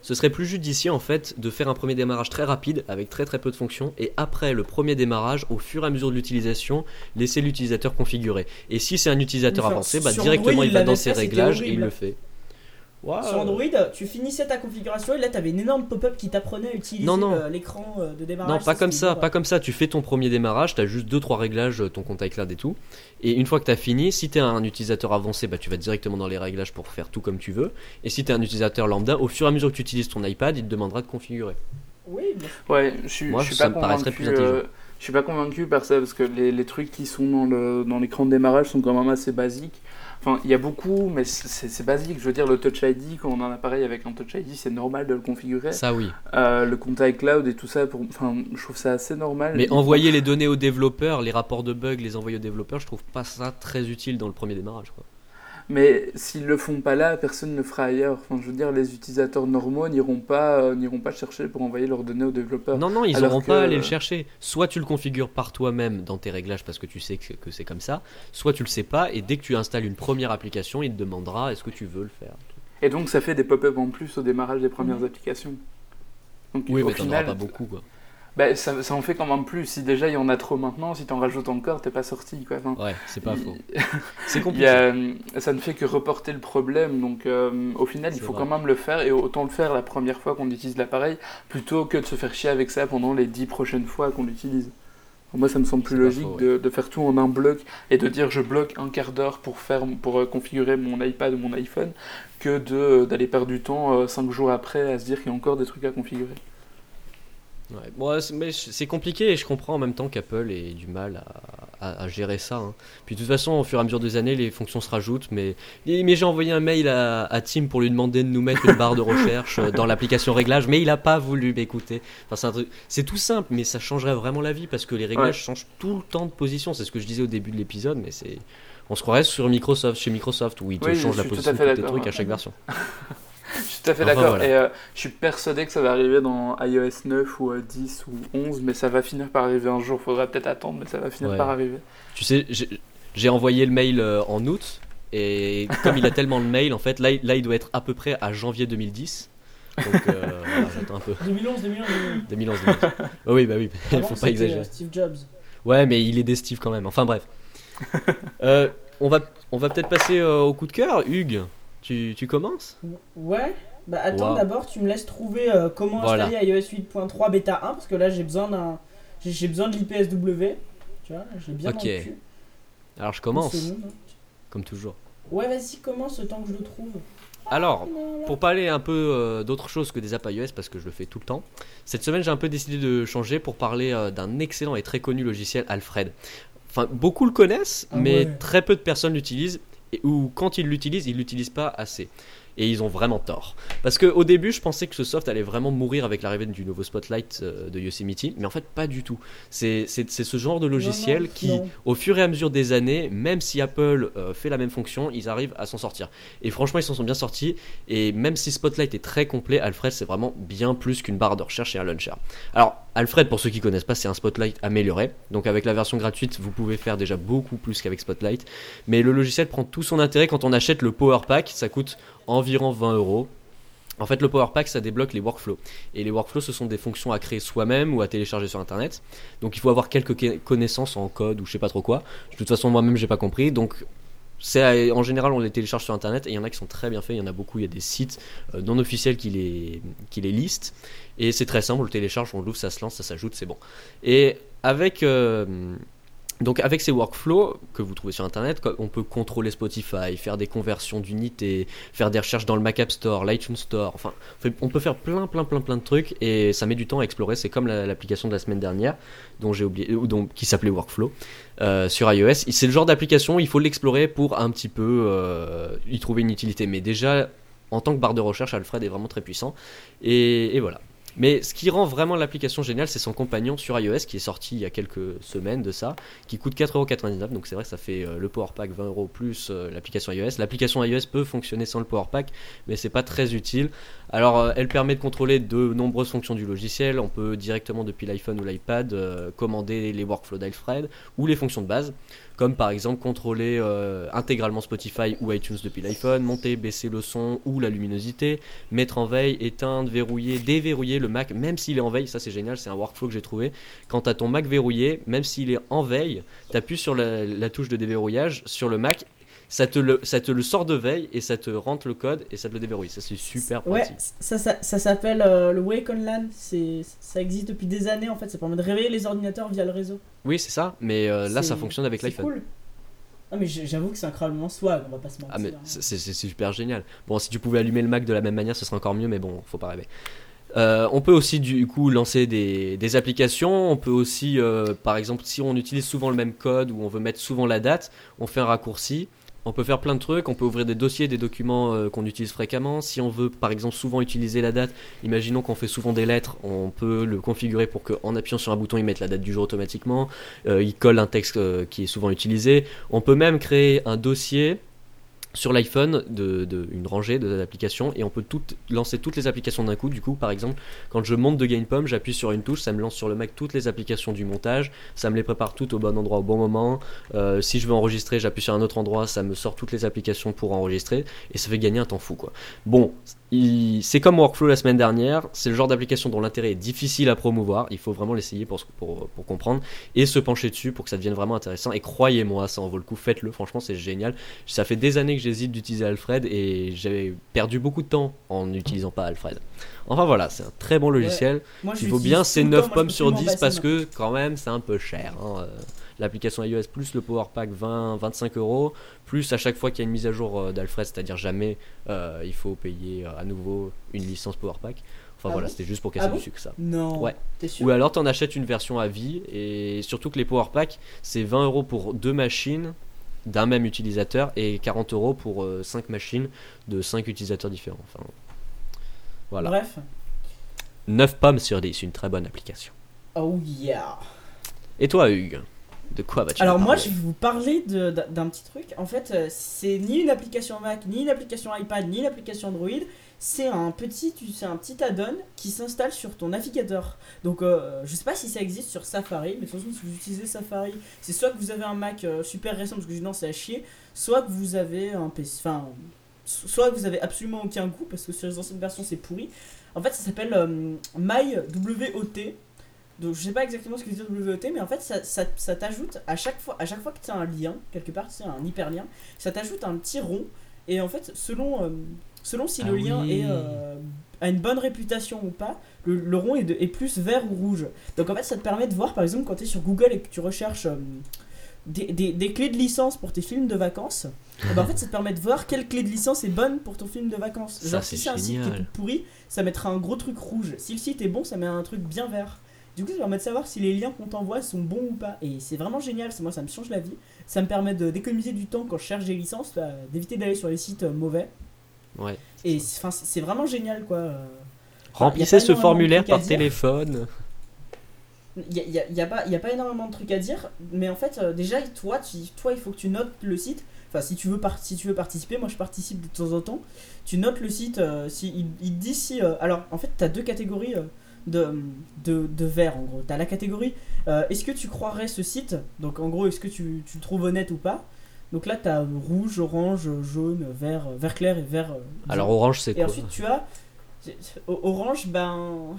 Ce serait plus judicieux en fait de faire un premier démarrage très rapide avec très très peu de fonctions et après le premier démarrage, au fur et à mesure de l'utilisation, laisser l'utilisateur configurer. Et si c'est un utilisateur avancé, bah, directement il il va dans ses réglages et il le fait. Sur Android, tu finissais ta configuration et là t'avais une énorme pop-up qui t'apprenait à utiliser Non, non. le- l'écran euh, de démarrage. Non, pas comme ça, pas comme ça. Tu fais ton premier démarrage, t'as juste 2-3 réglages, euh, ton compte iCloud et tout. Et une fois que t'as fini, si t'es un utilisateur avancé, bah, tu vas directement dans les réglages pour faire tout comme tu veux. Et si t'es un utilisateur lambda, au fur et à mesure que tu utilises ton iPad, il te demandera de configurer. Oui. Ouais, je suis, Moi, je suis ça pas me paraîtrait plus convaincu. intelligent. euh, je suis pas convaincu par ça parce que les, les trucs qui sont dans le dans l'écran de démarrage sont quand même assez basiques. Enfin, il y a beaucoup, mais c'est- basique. Je veux dire, le Touch ID, quand on a un appareil avec un Touch ID, c'est normal de le configurer. Ça, oui. Euh, le compte iCloud et tout ça, pour, enfin, je trouve ça assez normal. Mais envoyer les données aux développeurs, les rapports de bugs, les envoyer aux développeurs, je trouve pas ça très utile dans le premier démarrage. Quoi. Mais s'ils le font pas là, personne ne le fera ailleurs. Enfin, je veux dire, les utilisateurs normaux n'iront pas, euh, n'iront pas chercher pour envoyer leurs données aux développeurs. Non, non, ils n'auront que- pas à aller le chercher. Soit tu le configures par toi-même dans tes réglages parce que tu sais que, c'est comme ça, soit tu le sais pas et dès que tu installes une première application, il te demandera est-ce que tu veux le faire? Et donc, ça fait des pop-up en plus au démarrage des premières Mhm. applications. Donc, Oui, mais auras final, pas beaucoup. Quoi. Bah, ça, ça en fait quand même plus. Si déjà il y en a trop maintenant, si t'en rajoutes encore, t'es pas sorti. Quoi. Enfin, Ouais, c'est pas il- faux. [LAUGHS] C'est compliqué. a, euh, ça ne fait que reporter le problème. Donc, euh, au final, il faut vrai. quand même le faire. Et autant le faire la première fois qu'on utilise l'appareil, plutôt que de se faire chier avec ça pendant les dix prochaines fois qu'on l'utilise. Moi, ça me semble plus logique faux, de, de faire tout en un bloc et de dire je bloque un quart d'heure pour, faire, pour euh, configurer mon iPad ou mon iPhone que de, d'aller perdre du temps euh, cinq jours après à se dire qu'il y a encore des trucs à configurer. Ouais, bon, c'est- mais c'est compliqué et je comprends en même temps qu'Apple ait du mal à, à- à gérer ça. hein. Puis de toute façon, au fur et à mesure des années, les fonctions se rajoutent. Mais, j'ai envoyé un mail à, à Tim pour lui demander de nous mettre une barre de recherche euh, dans l'application réglage, mais il a pas voulu m'écouter. Enfin, c'est tout simple, mais ça changerait vraiment la vie parce que les réglages changent tout le temps de position. C'est ce que je disais au début de l'épisode, mais c'est. On se croirait sur Microsoft, chez Microsoft, où ils te Oui, changent la position de fait tous tes d'accord, trucs à chaque version. [LAUGHS] Je suis tout à fait Enfin, d'accord. voilà. Et euh, je suis persuadé que ça va arriver dans iOS 9 ou euh, 10 ou 11, mais ça va finir par arriver un jour. Faudra peut-être attendre, mais ça va finir Ouais. par arriver. Tu sais, j'ai- envoyé le mail euh, en août, et comme il a tellement de mails, en fait, là, il- là, il doit être à peu près à janvier 2010. Donc, euh, voilà, j'attends un peu. 2011, 2011, 2011. 2011, 2011. Oh oui, bah oui, il [LAUGHS] faut pas exagérer. euh, Steve Jobs. Ouais, mais il est des Steve quand même. Enfin bref. [LAUGHS] Euh, on va, on va peut-être passer euh, au coup de cœur. Hugues, tu, tu commences? Ouais. Bah attends, Wow. d'abord, tu me laisses trouver euh, comment Voilà. installer iOS 8.3 bêta 1 parce que là j'ai besoin d'un. J'ai besoin de l'IPSW. Tu vois, j'ai bien Ok. Alors je commence, seconde, hein. comme toujours. Ouais, vas-y, commence le temps que je le trouve. Alors, pour parler un peu euh, d'autre chose que des apps iOS, parce que je le fais tout le temps, cette semaine j'ai un peu décidé de changer pour parler euh, d'un excellent et très connu logiciel Alfred. Enfin, beaucoup le connaissent, Ah mais ouais. très peu de personnes l'utilisent, ou quand ils l'utilisent, ils l'utilisent pas assez. Et ils ont vraiment tort. Parce qu'au début, je pensais que ce soft allait vraiment mourir avec l'arrivée du nouveau Spotlight euh, de Yosemite, mais en fait, pas du tout. C'est ce genre de logiciel non, qui, non. au fur et à mesure des années, même si Apple euh, fait la même fonction, ils arrivent à s'en sortir. Et franchement, ils s'en sont bien sortis. Et même si Spotlight est très complet, Alfred, c'est vraiment bien plus qu'une barre de recherche et un launcher. Alors, Alfred, pour ceux qui connaissent pas, c'est un Spotlight amélioré. Donc, avec la version gratuite, vous pouvez faire déjà beaucoup plus qu'avec Spotlight. Mais le logiciel prend tout son intérêt quand on achète le Power Pack. Ça coûte environ 20 euros. En fait, le Power Pack, ça débloque les workflows. Et les workflows, ce sont des fonctions à créer soi-même ou à télécharger sur Internet. Donc, il faut avoir quelques connaissances en code ou je sais pas trop quoi. De toute façon, moi-même, j'ai pas compris. Donc, c'est en général, on les télécharge sur Internet et il y en a qui sont très bien faits. Il y en a beaucoup. Il y a des sites euh, non officiels qui les, qui les listent. Et c'est très simple. On le télécharge, on l'ouvre, ça se lance, ça s'ajoute, c'est bon. Et avec. euh, donc avec ces workflows que vous trouvez sur internet, on peut contrôler Spotify, faire des conversions d'unités, faire des recherches dans le Mac App Store, l'iTunes Store, enfin on peut faire plein plein plein plein de trucs et ça met du temps à explorer. C'est comme la- l'application de la semaine dernière dont j'ai oublié, ou dont, qui s'appelait Workflow euh, sur iOS. C'est le genre d'application, il faut l'explorer pour un petit peu euh, y trouver une utilité. Mais déjà en tant que barre de recherche, Alfred est vraiment très puissant et voilà. Mais ce qui rend vraiment l'application géniale, c'est son compagnon sur iOS qui est sorti il y a quelques semaines de ça, qui coûte 4,99€. Donc c'est vrai que ça fait euh, le Power Pack 20 euros plus euh, l'application iOS. L'application iOS peut fonctionner sans le Power Pack, mais c'est pas très utile. Alors euh, elle permet de contrôler de nombreuses fonctions du logiciel. On peut directement depuis l'iPhone ou l'iPad commander les workflows d'Alfred ou les fonctions de base, comme par exemple contrôler euh, intégralement Spotify ou iTunes depuis l'iPhone, monter, baisser le son ou la luminosité, mettre en veille, éteindre, verrouiller, déverrouiller le Mac, même s'il est en veille, ça c'est génial, c'est un workflow que j'ai trouvé. Quand tu ton Mac verrouillé, même s'il est en veille, tu appuies sur la touche de déverrouillage sur le Mac, ça te, le, ça te le sort de veille et ça te rentre le code et ça te le déverrouille. Ça c'est super Ouais, pratique. ça, ça, ça s'appelle euh, le Wake on LAN. C'est, ça existe depuis des années en fait. Ça permet de réveiller les ordinateurs via le réseau. Oui, c'est ça, mais euh, là ça C'est- fonctionne avec c'est l'iPhone. cool. Ah, mais j'avoue que c'est incroyablement swag, on va pas se mentir. Ah mais hein. c'est c'est- c'est super génial. Bon, si tu pouvais allumer le Mac de la même manière, ce serait encore mieux, mais bon, faut pas rêver. Euh, on peut aussi du coup lancer des, des applications. On peut aussi, euh, par exemple, si on utilise souvent le même code ou on veut mettre souvent la date, on fait un raccourci. On peut faire plein de trucs. On peut ouvrir des dossiers, des documents euh, qu'on utilise fréquemment. Si on veut, par exemple, souvent utiliser la date, imaginons qu'on fait souvent des lettres, on peut le configurer pour qu'en appuyant sur un bouton, il mette la date du jour automatiquement. Euh, il colle un texte euh, qui est souvent utilisé. On peut même créer un dossier sur l'iPhone de, de- une rangée d'applications et on peut toutes, lancer toutes les applications d'un coup. Du coup, par exemple, quand je monte de GamePom, j'appuie sur une touche, ça me lance sur le Mac toutes les applications du montage, ça me les prépare toutes au bon endroit au bon moment. Euh, si je veux enregistrer, j'appuie sur un autre endroit, ça me sort toutes les applications pour enregistrer et ça fait gagner un temps fou quoi. Bon, c'est comme Workflow la semaine dernière, c'est le genre d'application dont l'intérêt est difficile à promouvoir, il faut vraiment l'essayer pour, pour, pour comprendre et se pencher dessus pour que ça devienne vraiment intéressant. Et croyez-moi, ça en vaut le coup, faites-le, franchement c'est génial. Ça fait des années que j'hésite d'utiliser Alfred et j'ai perdu beaucoup de temps en n'utilisant pas Alfred. Enfin voilà, c'est un très bon logiciel. Moi, Il vaut bien ses le 9 temps, moi, je pommes sur plus m'en 10 passer parce que quand même c'est un peu cher. hein, euh, L'application iOS plus le Power Pack 20, 25 euros, plus à chaque fois qu'il y a une mise à jour euh, d'Alfred, c'est-à-dire jamais euh, il faut payer euh, à nouveau une licence Power Pack. Enfin Ah voilà, bon c'était juste pour casser Ah du bon sucre ça. Non. Ouais. T'es sûr Ou alors t'en achètes une version à vie et surtout que les Power Pack c'est 20 euros pour deux machines d'un même utilisateur et 40 euros pour 5 machines de 5 utilisateurs différents. Enfin voilà. Bref. 9 pommes sur 10, une très bonne application. Oh yeah. Et toi Hugues? De quoi vas-tu Alors moi je vais vous parler d'un petit truc. En fait euh, c'est ni une application Mac, ni une application iPad, ni une application Android. C'est un petit, un petit add-on qui s'installe sur ton navigateur. Donc euh, je sais pas si ça existe sur Safari, mais de toute façon si vous utilisez Safari, c'est soit que vous avez un Mac euh, super récent parce que sinon c'est à chier, soit que vous avez un PC, enfin so- soit que vous avez absolument aucun goût parce que sur les anciennes versions c'est pourri. En fait ça s'appelle euh, MyWOT. Donc je sais pas exactement ce que dire WOT, mais en fait ça, ça, ça t'ajoute à chaque fois à chaque fois que tu as un lien quelque part, c'est un hyperlien, ça t'ajoute un petit rond et en fait selon euh, selon si Ah le lien est euh, a une bonne réputation ou pas, le, le rond est, de- est plus vert ou rouge. Donc en fait, ça te permet de voir, par exemple, quand tu es sur Google et que tu recherches euh, des, des- des clés de licence pour tes films de vacances, eh ben, en fait, ça te permet de voir quelle clé de licence est bonne pour ton film de vacances. Genre, c'est si c'est un site qui est tout pourri, ça mettra un gros truc rouge. Si le site est bon, ça met un truc bien vert. Du coup, ça permet de savoir si les liens qu'on t'envoie sont bons ou pas. Et c'est vraiment génial, moi ça me change la vie. Ça me permet d'économiser du temps quand je cherche des licences, bah, d'éviter d'aller sur les sites euh, mauvais. Ouais. Et c'est vraiment génial quoi. Euh, Remplissez ce formulaire par téléphone. Il y a, y a- y a pas, y a pas énormément de trucs à dire, mais en fait, euh, déjà, toi, tu, toi, il faut que tu notes le site. Enfin, si tu veux, par- si tu veux participer, moi je participe de temps en temps. Tu notes le site, euh, si, il, il dit si. euh, alors, en fait, tu as deux catégories de, de, de verre en gros. Tu as la catégorie euh, est-ce que tu croirais ce site? Donc, en gros, est-ce que tu, tu le trouves honnête ou pas? Donc là, tu as rouge, orange, jaune, vert, euh, vert clair et vert. euh, Alors. Orange, c'est Et quoi? ensuite, tu as. Orange, ben.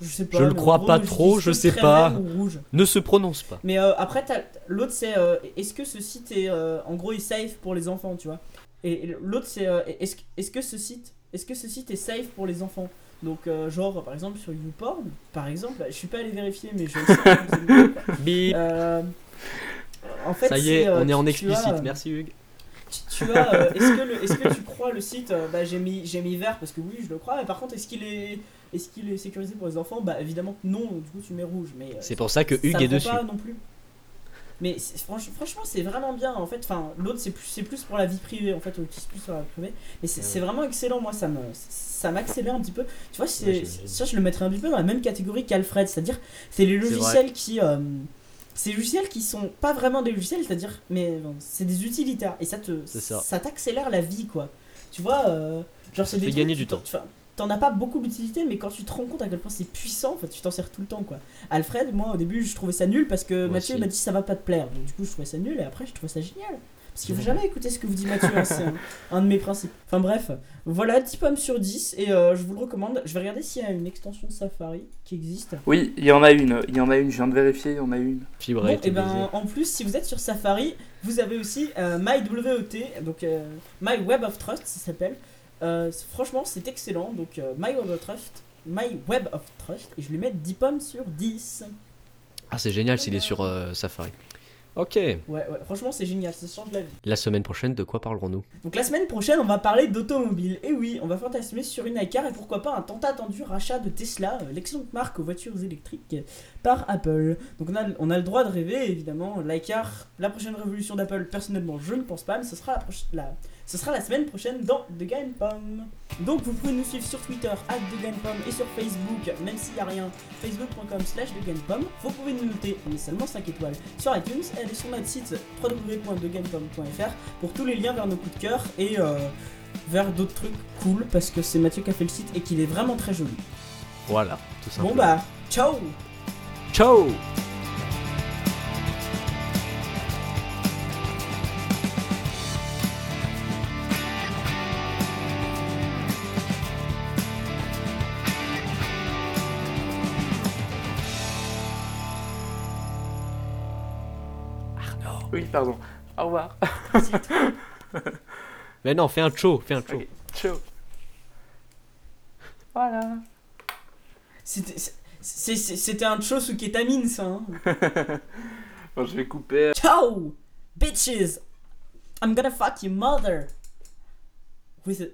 Je sais pas. Je le crois gros, pas trop, je sais pas. Ne se prononce pas. Mais euh, après, t'as- l'autre c'est euh, est-ce que ce site est euh, en gros est safe pour les enfants, tu vois? Et et l'autre c'est est-ce est-ce que ce site est-ce que ce site est safe pour les enfants? Donc euh, genre par exemple sur YouPorn, par exemple, je suis pas allé vérifier mais je sais. [LAUGHS] Euh, en fait, Ça y est, euh, on est en explicite. as, euh, Merci Hugues. tu, tu as, est-ce que, le- que tu crois le site Bah j'ai mis, j'ai mis vert parce que oui, je le crois. Mais par contre, est-ce qu'il est, est-ce qu'il est sécurisé pour les enfants? Bah évidemment non. Du coup, tu mets rouge. Mais C'est pour ça que ça Hugues est dessus. pas non plus. Mais franch- franchement, c'est vraiment bien en fait. Enfin, l'autre c'est plus, c'est plus pour la vie privée en fait, on utilise plus sur la vie privée. Mais c'est Ouais. vraiment excellent. Moi, ça me, ça m'accélère un petit peu. Tu vois, c'est, Ouais, ça je le mettrais un petit peu dans la même catégorie qu'Alfred, c'est-à-dire c'est les logiciels qui, euh, c'est des logiciels qui sont pas vraiment des logiciels, c'est-à-dire, mais bon, c'est des utilitaires et ça te, C'est ça. t'accélère la vie quoi. Tu vois, euh, genre Ça c'est des trucs gagner qui du temps. enfin, T'en as pas beaucoup d'utilité, mais quand tu te rends compte à quel point c'est puissant, en fait, tu t'en sers tout le temps quoi. Alfred, moi au début je trouvais ça nul parce que Moi Mathieu m'a dit ça va pas te plaire. Donc du coup je trouvais ça nul et après je trouvais ça génial. Parce qu'il faut jamais écouter ce que vous dit Mathieu, hein, c'est un, un de mes principes. Enfin bref, voilà 10 pommes sur 10 et euh, je vous le recommande. Je vais regarder s'il y a une extension Safari qui existe. Oui, il y en a une. Il y en a une. Je viens de vérifier. Il y en a une. Fibre Bon, et été ben en plus, si vous êtes sur Safari, vous avez aussi euh, MyWOT, donc euh, My Web of Trust, ça s'appelle. Euh, franchement, c'est excellent. Donc euh, My Web of Trust, My Web of Trust, et je lui mets 10 pommes sur 10. Ah, c'est génial s'il est sur euh, Safari. Ok. Ouais, ouais, franchement, c'est génial, ça change la vie. La semaine prochaine, de quoi parlerons-nous? Donc la semaine prochaine, on va parler d'automobile. Et oui, on va fantasmer sur une iCar et pourquoi pas un tant attendu rachat de Tesla, l'excellente marque aux voitures électriques, par Apple. Donc on a, on a le droit de rêver, évidemment. L'iCar, la prochaine révolution d'Apple, personnellement, je ne pense pas, mais ce sera la, la- ce sera la semaine prochaine dans The Game Pomme. Donc vous pouvez nous suivre sur Twitter, at The et sur Facebook, même s'il n'y a rien, facebook.com slash The Game Pomme. Vous pouvez nous noter, mais seulement 5 étoiles, sur iTunes, et aller sur notre site www.thegamepomme.fr pour tous les liens vers nos coups de cœur et euh, vers d'autres trucs cool parce que c'est Mathieu qui a fait le site et qu'il est vraiment très joli. Voilà, tout simplement. Bon bah, ciao Ciao pardon. Au revoir. [LAUGHS] Mais non, fais un show, fais un show. Ok, Ciao. Voilà. C'était un show sous kétamine ça. hein. [LAUGHS] Bon, je vais couper. Ciao Bitches I'm gonna fuck your mother with a